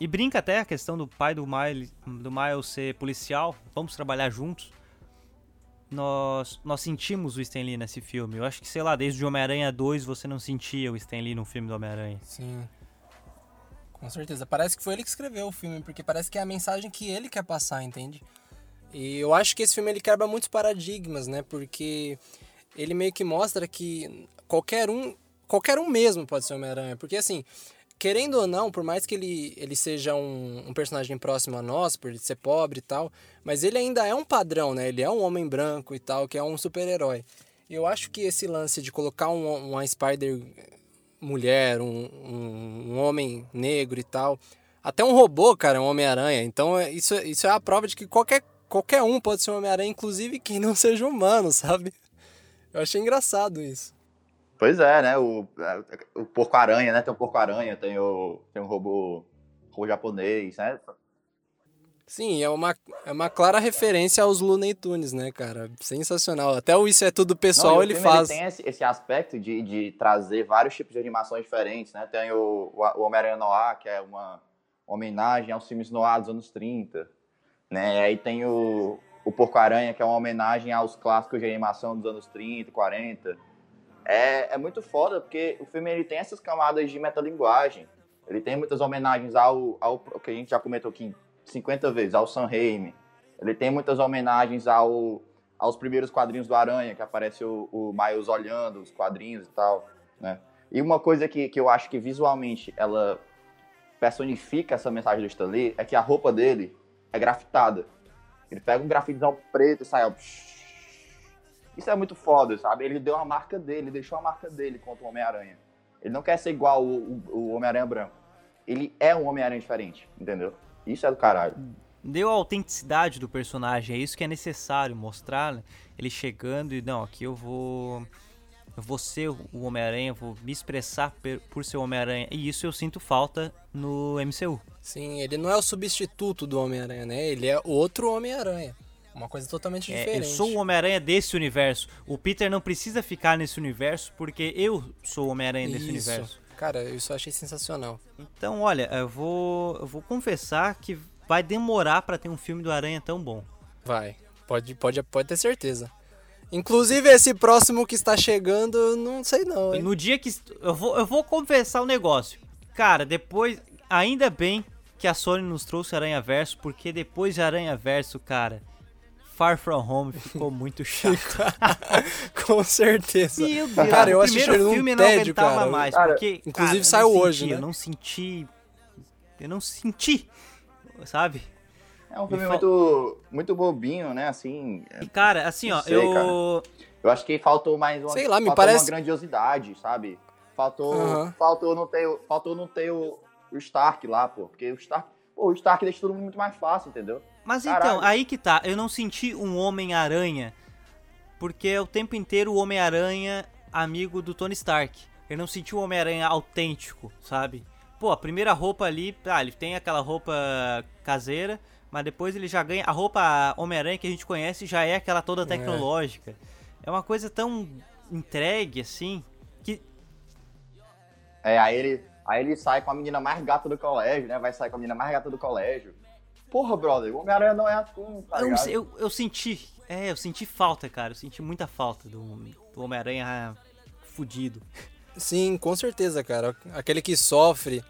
e brinca até a questão do pai do Miles, do Miles ser policial, vamos trabalhar juntos. nós, nós sentimos o Stan Lee nesse filme. Eu acho que, sei lá, desde o Homem-Aranha 2 você não sentia o Stan Lee no filme do Homem-Aranha. Sim. Com certeza. Parece que foi ele que escreveu o filme, porque parece que é a mensagem que ele quer passar, entende? E eu acho que esse filme ele quebra muitos paradigmas, né? Porque ele meio que mostra que qualquer um, qualquer um mesmo pode ser Homem-Aranha. Porque assim, querendo ou não, por mais que ele, ele seja um, um personagem próximo a nós, por ele ser pobre e tal, mas ele ainda é um padrão, né? Ele é um homem branco e tal, que é um super-herói. Eu acho que esse lance de colocar um, uma Spider mulher, um, um, um homem negro e tal, até um robô, cara, é um Homem-Aranha. Então é- isso, isso é a prova de que qualquer, qualquer um pode ser um Homem-Aranha, inclusive quem não seja humano, sabe? Eu achei engraçado isso. Pois é, né? O, o porco-aranha, né? Tem o porco-aranha, tem o, tem um robô, robô japonês, né? Sim, é uma, é uma clara referência aos Looney Tunes, né, cara? Sensacional. Até o Isso é Tudo Pessoal Não, ele filme, faz. tem esse, esse aspecto de, de trazer vários tipos de animações diferentes, né? Tem o, o, o Homem-Aranha Noir, que é uma homenagem aos filmes Noir dos anos 30, né? E aí tem o, o Porco-Aranha, que é uma homenagem aos clássicos de animação dos anos 30, 40. É, é muito foda, porque o filme ele tem essas camadas de metalinguagem. Ele tem muitas homenagens ao, ao que a gente já comentou aqui 50 vezes, ao Sam Raimi. Ele tem muitas homenagens ao, aos primeiros quadrinhos do Aranha, que aparece o, o Miles olhando os quadrinhos e tal, né? E uma coisa que, que eu acho que visualmente ela personifica essa mensagem do Stan Lee é que a roupa dele é grafitada. Ele pega um grafitezão preto e sai, ó, isso é muito foda, sabe? Ele deu a marca dele, ele deixou a marca dele contra o Homem-Aranha. Ele não quer ser igual o, o, o Homem-Aranha branco. Ele é um Homem-Aranha diferente, entendeu? Isso é do caralho. Deu a autenticidade do personagem, é isso que é necessário mostrar, né? ele chegando e não, aqui eu vou eu vou ser o Homem-Aranha, vou me expressar por ser o Homem-Aranha. E isso eu sinto falta no MCU. Sim, ele não é o substituto do Homem-Aranha, né? Ele é outro Homem-Aranha. Uma coisa totalmente É, eu diferente. sou o Homem-Aranha desse universo. O Peter não precisa ficar nesse universo porque eu sou o Homem-Aranha desse universo. Cara, isso eu achei sensacional. Então, olha, eu vou, eu vou confessar que vai demorar pra ter um filme do Aranha tão bom. Vai. Pode, pode, pode ter certeza. Inclusive, esse próximo que está chegando, não sei não, hein? no dia que. Eu vou, eu vou confessar um negócio. Cara, depois. Ainda bem que a Sony nos trouxe Aranha Verso, porque depois de Aranha Verso, cara. Far From Home ficou muito chato. Com certeza. Meu Deus, Cara, eu o assisti primeiro num não tédio, aguentava cara. mais, Cara, porque. inclusive cara, não saiu senti, hoje, né? Eu não senti. Eu não senti. Sabe? É um filme fal- muito, muito bobinho, né? Assim, E, cara, assim, ó, Não sei, eu. eu acho que faltou mais uma, Sei lá, me parece- uma grandiosidade, sabe? Faltou, faltou não ter, o- faltou não ter o, o Stark lá, pô. Porque o Stark, pô, o Stark deixa tudo muito mais fácil, entendeu? Mas Caralho. então, aí que tá. Eu não senti um Homem-Aranha. Porque é o tempo inteiro o Homem-Aranha amigo do Tony Stark. Eu não senti o Homem-Aranha autêntico, sabe? Pô, a primeira roupa ali, ah, ele tem aquela roupa caseira, mas depois ele já ganha. A roupa Homem-Aranha que a gente conhece já é aquela toda tecnológica. É uma coisa tão entregue assim que. É, aí ele, aí ele sai com a menina mais gata do colégio, né? Vai sair com a menina mais gata do colégio. Porra, brother, o Homem-Aranha não é assim, tá Eu, eu, eu senti. É, eu senti falta, cara. Eu senti muita falta do, do Homem-Aranha fudido. Sim, com certeza, cara. Aquele que sofre,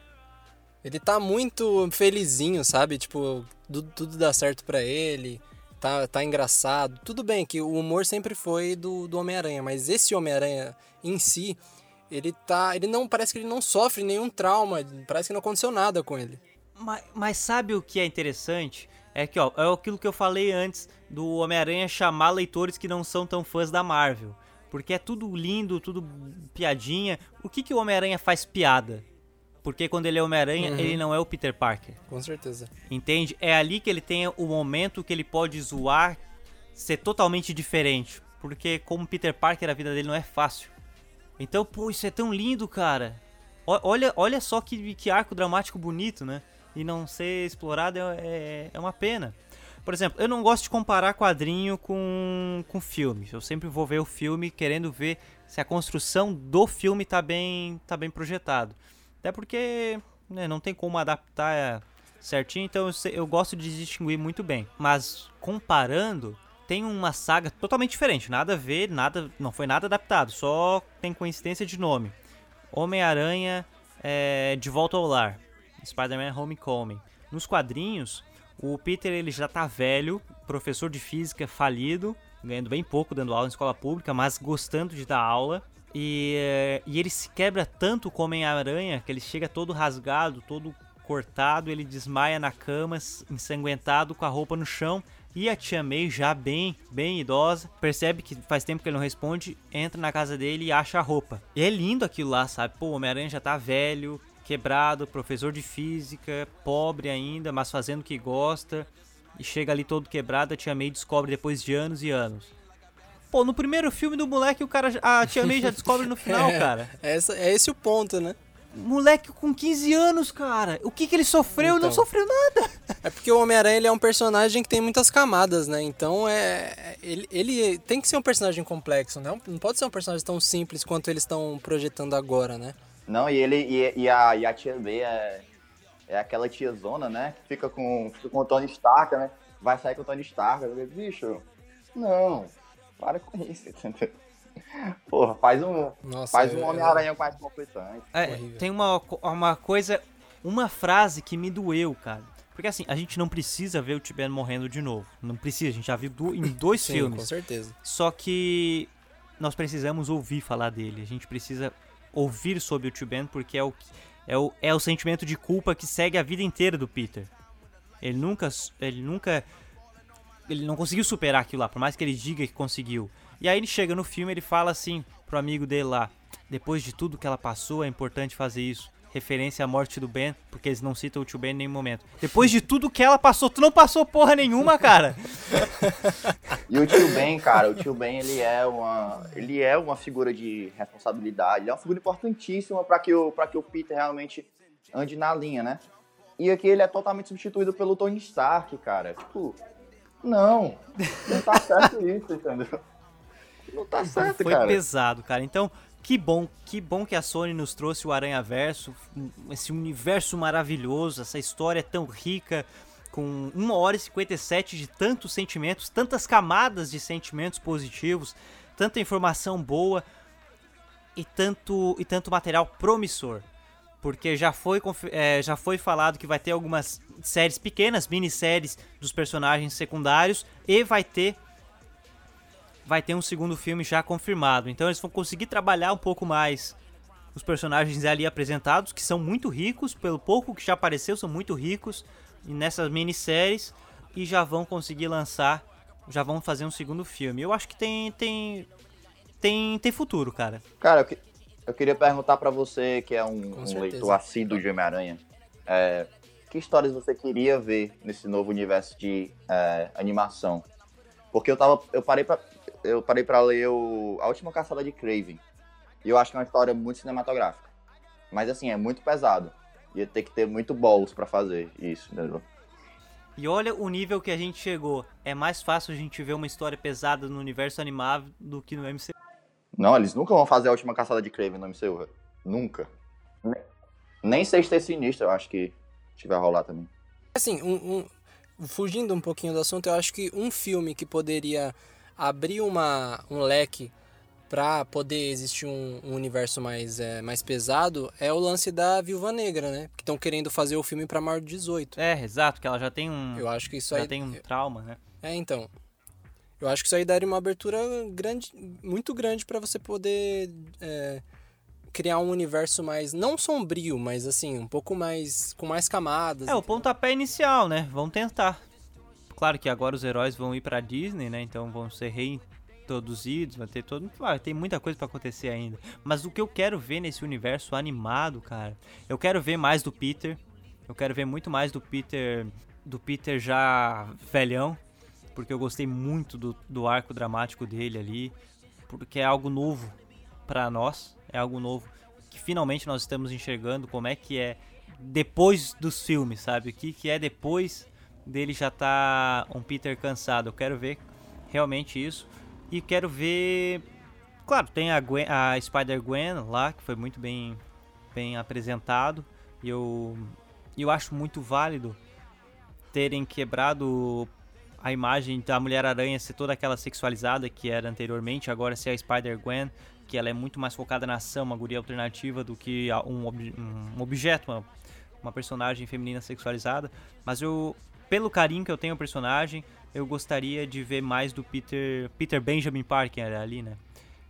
ele tá muito felizinho, sabe? Tipo, tudo, tudo dá certo pra ele, tá, tá engraçado. Tudo bem que o humor sempre foi do, do Homem-Aranha, mas esse Homem-Aranha em si, ele tá. Ele não. Parece que ele não sofre nenhum trauma, parece que não aconteceu nada com ele. Mas, mas sabe o que é interessante? É que, ó, é aquilo que eu falei antes do Homem-Aranha chamar leitores que não são tão fãs da Marvel. Porque é tudo lindo, tudo piadinha. O que, que o Homem-Aranha faz piada? Porque quando ele é Homem-Aranha, ele não é o Peter Parker. Com certeza. Entende? É ali que ele tem o momento que ele pode zoar, ser totalmente diferente. Porque como Peter Parker, a vida dele não é fácil. Então, pô, isso é tão lindo, cara. O- Olha, olha só que, que arco dramático bonito, né? E não ser explorado é, é, é uma pena. Por exemplo, eu não gosto de comparar quadrinho com, com filme. Eu sempre vou ver o filme querendo ver se a construção do filme tá bem, tá bem projetado. Até porque né, não tem como adaptar certinho, então eu, eu gosto de distinguir muito bem. Mas comparando, tem uma saga totalmente diferente, nada a ver, nada, não foi nada adaptado, só tem coincidência de nome. Homem-Aranha é, de Volta ao Lar, Spider-Man Homecoming. Nos quadrinhos, o Peter ele já tá velho, professor de física falido, ganhando bem pouco dando aula em escola pública, mas gostando de dar aula. E, eh, e ele se quebra tanto com o Homem-Aranha que ele chega todo rasgado, todo cortado, ele desmaia na cama, ensanguentado, com a roupa no chão. E a tia May, já bem, bem idosa, percebe que faz tempo que ele não responde, entra na casa dele e acha a roupa. E é lindo aquilo lá, sabe? Pô, o Homem-Aranha já tá velho, quebrado, professor de física, pobre ainda, mas fazendo o que gosta. E chega ali todo quebrado, a tia May descobre depois de anos e anos. Pô, no primeiro filme do moleque, o cara, a tia May já descobre no final, cara. É, essa, é esse o ponto, né? Moleque com 15 anos, cara. O que que ele sofreu? Não Então. sofreu nada. É porque o Homem-Aranha ele é um personagem que tem muitas camadas, né? Então é. Ele, ele tem que ser um personagem complexo, né? Não pode ser um personagem tão simples quanto eles estão projetando agora, né? Não, e ele e, e a, e a tia B é, é aquela tiazona, né? Que fica com, fica com o Tony Stark, né? Vai sair com o Tony Stark. Eu falei, bicho, não, para com isso, entendeu? Porra, faz um, Nossa, faz um Homem-Aranha mais completante. É, tem uma, uma coisa, uma frase que me doeu, cara. Porque assim, a gente não precisa ver o Tibet morrendo de novo. Não precisa, a gente já viu du- em dois Sim, filmes. com certeza. Só que nós precisamos ouvir falar dele. A gente precisa ouvir sobre o Tio Ben porque é o, é o, é o sentimento de culpa que segue a vida inteira do Peter. Ele nunca, ele nunca, ele não conseguiu superar aquilo lá, por mais que ele diga que conseguiu. E aí ele chega no filme, ele fala assim pro amigo dele lá: depois de tudo que ela passou, é importante fazer isso. Referência à morte do Ben, porque eles não citam o tio Ben em nenhum momento. Depois de tudo que ela passou, tu não passou porra nenhuma, cara. E o tio Ben, cara, o tio Ben, ele é uma, ele é uma figura de responsabilidade, ele é uma figura importantíssima para que o para que o Peter realmente ande na linha, né? E aqui ele é totalmente substituído pelo Tony Stark, cara. Tipo, não, não tá certo isso, entendeu? Não tá certo, Foi cara. pesado, cara. Então, que bom, que bom que a Sony nos trouxe o Aranha Verso, esse universo maravilhoso, essa história tão rica, com 1 hora e 57 de tantos sentimentos, tantas camadas de sentimentos positivos, tanta informação boa e tanto, e tanto material promissor. Porque já foi, é, já foi falado que vai ter algumas séries pequenas, minisséries dos personagens secundários e vai ter vai ter um segundo filme já confirmado. Então eles vão conseguir trabalhar um pouco mais os personagens ali apresentados, que são muito ricos, pelo pouco que já apareceu, são muito ricos nessas minisséries e já vão conseguir lançar, já vão fazer um segundo filme. Eu acho que tem tem tem tem futuro, cara. Cara, eu, que- eu queria perguntar pra você, que é um, um leitor assíduo de Homem-Aranha, é, que histórias você queria ver nesse novo universo de é, animação? Porque eu tava, eu parei pra, eu parei pra ler o, a última caçada de Craven, e eu acho que é uma história muito cinematográfica. Mas assim, é muito pesado. Ia ter que ter muito balls pra fazer isso, entendeu? E olha o nível que a gente chegou. É mais fácil a gente ver uma história pesada no universo animável do que no MCU. Não, eles nunca vão fazer a última caçada de Craven no MCU, velho. Nunca. Nem, nem Sexta Sinistro, eu acho que tiver rolar também. Assim, um, um- fugindo um pouquinho do assunto, eu acho que um filme que poderia abrir uma, um leque pra poder existir um, um universo mais, é, mais pesado é o lance da Viúva Negra, né? Que estão querendo fazer o filme pra maior de 18. É, exato, que ela já tem um Eu acho que isso já aí. tem um trauma, né? É, então. Eu acho que isso aí daria uma abertura grande, muito grande pra você poder é, criar um universo mais não sombrio, mas assim um pouco mais com mais camadas. É, o pontapé inicial, né? Vão tentar. Claro que agora os heróis vão ir pra Disney, né? Então vão ser reintroduzidos, vai ter todo. Vai tem muita coisa pra acontecer ainda. Mas o que eu quero ver nesse universo animado, cara, eu quero ver mais do Peter. Eu quero ver muito mais do Peter. Do Peter já velhão. Porque eu gostei muito do, do arco dramático dele ali. Porque é algo novo pra nós. É algo novo que finalmente nós estamos enxergando como é que é depois dos filmes, sabe? O que, que é depois dele já tá um Peter cansado. Eu quero ver realmente isso. E quero ver. Claro, tem a, Gwen- a Spider-Gwen lá, que foi muito bem, bem apresentado. E eu, eu acho muito válido terem quebrado a imagem da Mulher-Aranha ser toda aquela sexualizada que era anteriormente, agora ser a Spider-Gwen, que ela é muito mais focada na ação, uma guria alternativa do que um, ob- um objeto, uma, uma personagem feminina sexualizada. Mas eu, pelo carinho que eu tenho ao personagem, eu gostaria de ver mais do Peter, Peter Benjamin Parker ali, né?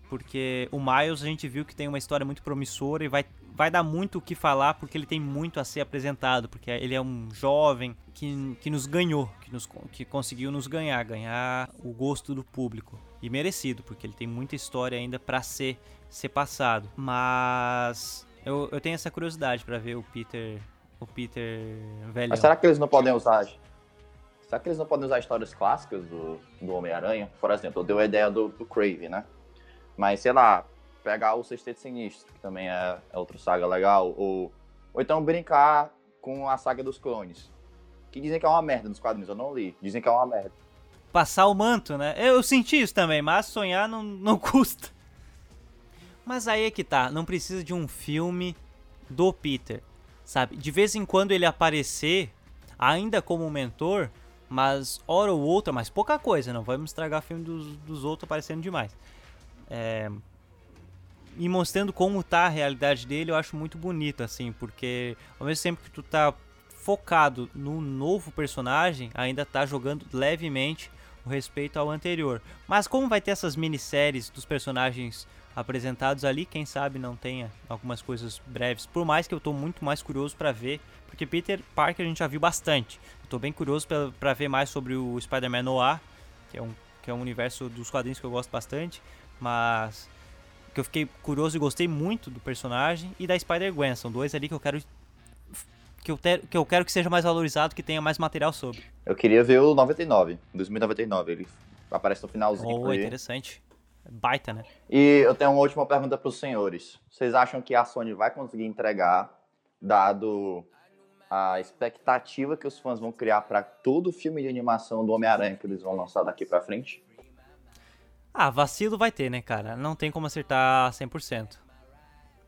Porque o Miles a gente viu que tem uma história muito promissora e vai, vai dar muito o que falar porque ele tem muito a ser apresentado, porque ele é um jovem que, que nos ganhou, que, nos, que conseguiu nos ganhar, ganhar o gosto do público. E merecido, porque ele tem muita história ainda pra ser, ser passado. Mas eu, eu tenho essa curiosidade pra ver o Peter, o Peter velho. Mas será que eles não podem usar. Será que eles não podem usar histórias clássicas do, do Homem-Aranha? Por exemplo, eu dei a ideia do, do Crave, né? Mas, sei lá, pegar o Sexteto Sinistro, que também é, é outra saga legal, ou, ou então brincar com a saga dos clones. Que dizem que é uma merda nos quadrinhos, eu não li. Dizem que é uma merda. passar o manto, né? Eu senti isso também, mas sonhar não, não custa. Mas aí é que tá, não precisa de um filme do Peter, sabe? De vez em quando ele aparecer, ainda como mentor, mas hora ou outra, mas pouca coisa, não vamos estragar filme dos, dos outros aparecendo demais. É, e mostrando como tá a realidade dele, eu acho muito bonito, assim, porque ao mesmo tempo que tu tá focado no novo personagem, ainda tá jogando levemente o respeito ao anterior. Mas como vai ter essas minisséries dos personagens apresentados ali, quem sabe não tenha algumas coisas breves. Por mais que eu tô muito mais curioso para ver, porque Peter Parker a gente já viu bastante. Tô bem curioso para ver mais sobre o Spider-Man Noir, que é um que é um universo dos quadrinhos que eu gosto bastante, mas que eu fiquei curioso e gostei muito do personagem e da Spider-Gwen. São dois ali que eu quero que eu, ter, que eu quero que seja mais valorizado, que tenha mais material sobre. Eu queria ver o 99, 2099. Ele aparece no finalzinho. Oh, interessante. Baita, né? E eu tenho uma última pergunta para os senhores. Vocês acham que a Sony vai conseguir entregar, dado a expectativa que os fãs vão criar para todo o filme de animação do Homem-Aranha que eles vão lançar daqui para frente? Ah, vacilo vai ter, né, cara? Não tem como acertar 100%.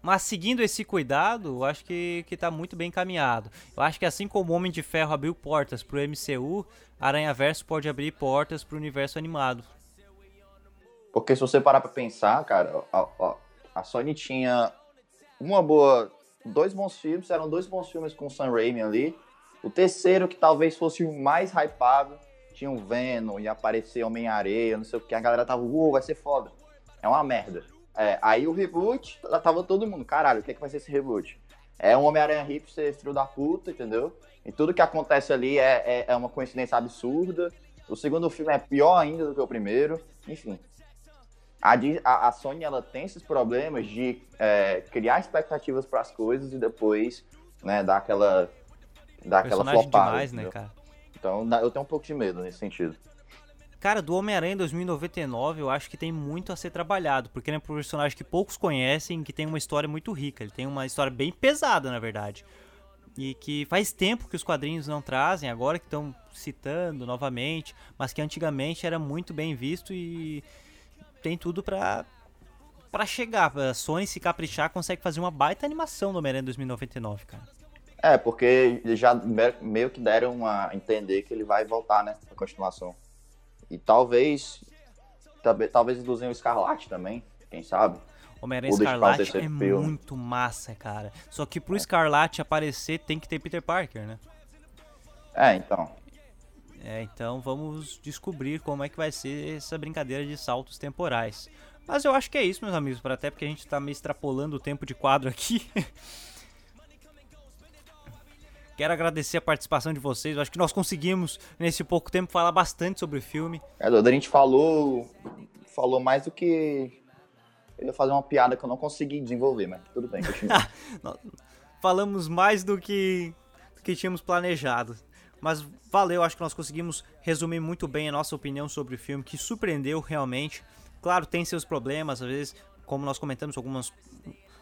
Mas seguindo esse cuidado, eu acho que, que tá muito bem encaminhado. Eu acho que assim como o Homem de Ferro abriu portas pro MCU, Aranha Verso pode abrir portas pro universo animado. Porque se você parar para pensar, cara, a, a, Sony tinha uma boa. Dois bons filmes, eram dois bons filmes com o Sam Raimi ali. O terceiro, que talvez fosse o mais hypado, tinha o Venom, ia aparecer Homem-Areia, não sei o que. A galera tava, uou, vai ser foda. É uma merda. É, aí o reboot, tava todo mundo, caralho, o que, é que vai ser esse reboot? É um Homem-Aranha hipster, filho da puta, entendeu? E tudo que acontece ali é, é, é uma coincidência absurda. O segundo filme é pior ainda do que o primeiro. Enfim. A, a, Sony, ela tem esses problemas de é, criar expectativas para as coisas e depois, né, dar aquela, dar aquela flopada. demais, né, cara? Então, eu tenho um pouco de medo nesse sentido. Cara, do Homem-Aranha 2099, eu acho que tem muito a ser trabalhado, porque ele é um personagem que poucos conhecem, que tem uma história muito rica. Ele tem uma história bem pesada, na verdade. E que faz tempo que os quadrinhos não trazem, agora que estão citando novamente, mas que antigamente era muito bem visto e tem tudo pra, pra chegar. A Sony, se caprichar, consegue fazer uma baita animação do Homem-Aranha 2099, cara. É, porque já me- meio que deram a entender que ele vai voltar, né, na continuação. E talvez, talvez usem o Escarlate também, quem sabe? Homem-Aranha Escarlate é filme. muito massa, cara. Só que pro Escarlate aparecer tem que ter Peter Parker, né? É, então. É, então vamos descobrir como é que vai ser essa brincadeira de saltos temporais. Mas eu acho que é isso, meus amigos, para até porque a gente tá meio extrapolando o tempo de quadro aqui. Quero agradecer a participação de vocês. Eu acho que nós conseguimos, nesse pouco tempo, falar bastante sobre o filme. É, Duda, a gente falou, falou mais do que... Eu ia fazer uma piada que eu não consegui desenvolver, mas tudo bem, continua. falamos mais do que, do que tínhamos planejado. Mas valeu, acho que nós conseguimos resumir muito bem a nossa opinião sobre o filme, que surpreendeu realmente. Claro, tem seus problemas, às vezes, como nós comentamos, algumas,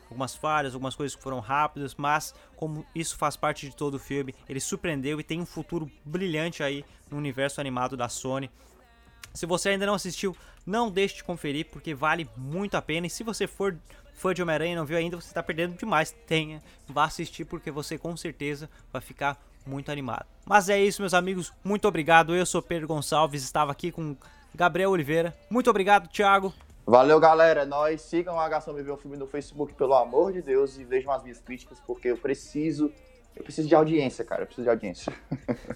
algumas falhas, algumas coisas que foram rápidas, mas como isso faz parte de todo o filme, ele surpreendeu e tem um futuro brilhante aí no universo animado da Sony. Se você ainda não assistiu, não deixe de conferir, porque vale muito a pena. E se você for fã de Homem-Aranha e não viu ainda, você está perdendo demais. Tenha, vá assistir, porque você com certeza vai ficar muito animado. Mas é isso, meus amigos. Muito obrigado. Eu sou Pedro Gonçalves, estava aqui com Gabriel Oliveira. Muito obrigado, Thiago. Valeu, galera. É Nós sigam a Gação Viver o Filme no Facebook, pelo amor de Deus, e vejam as minhas críticas, porque eu preciso. Eu preciso de audiência, cara. Eu preciso de audiência.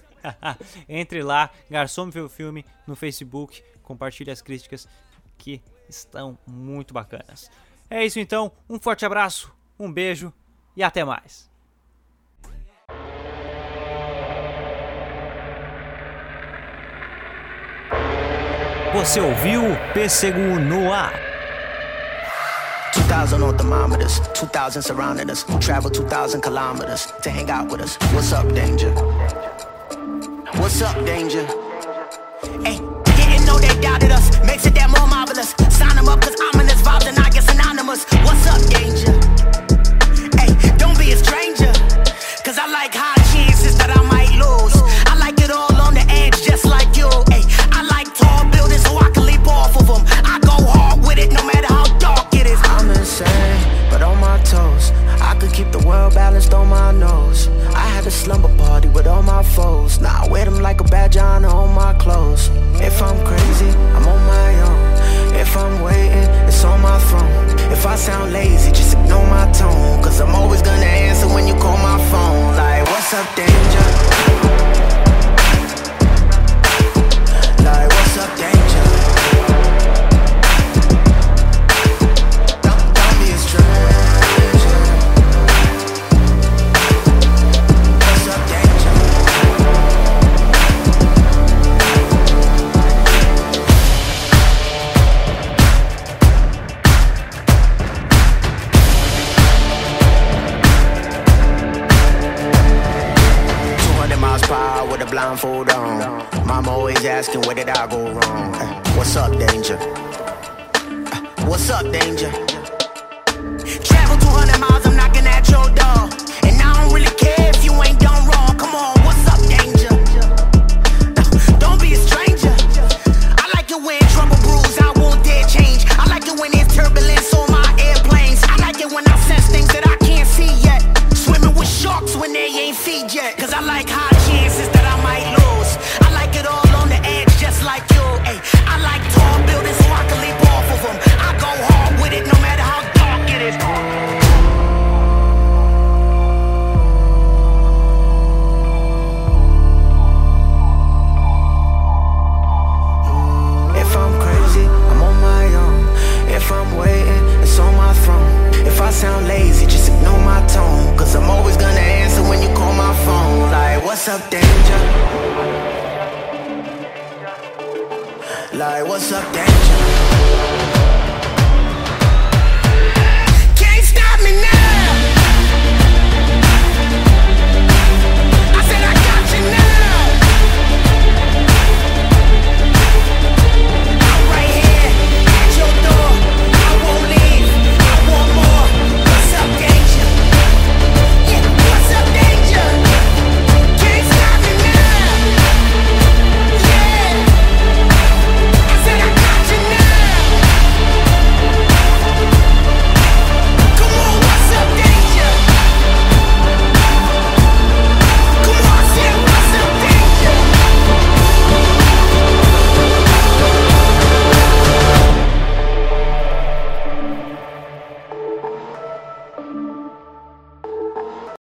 Entre lá, Garçom Vê o Filme no Facebook, compartilhe as críticas que estão muito bacanas. É isso então, um forte abraço, um beijo e até mais. Você ouviu Pêssego no ar. 2,000 on thermometers, 2,000 surrounding us. 2,000 kilometers to hang out with us. What's up, danger? What's up, danger? Hey, didn't know they doubted us. Makes it that more marvelous. Sign them up, cause ominous vibes and I get synonymous. What's up, danger?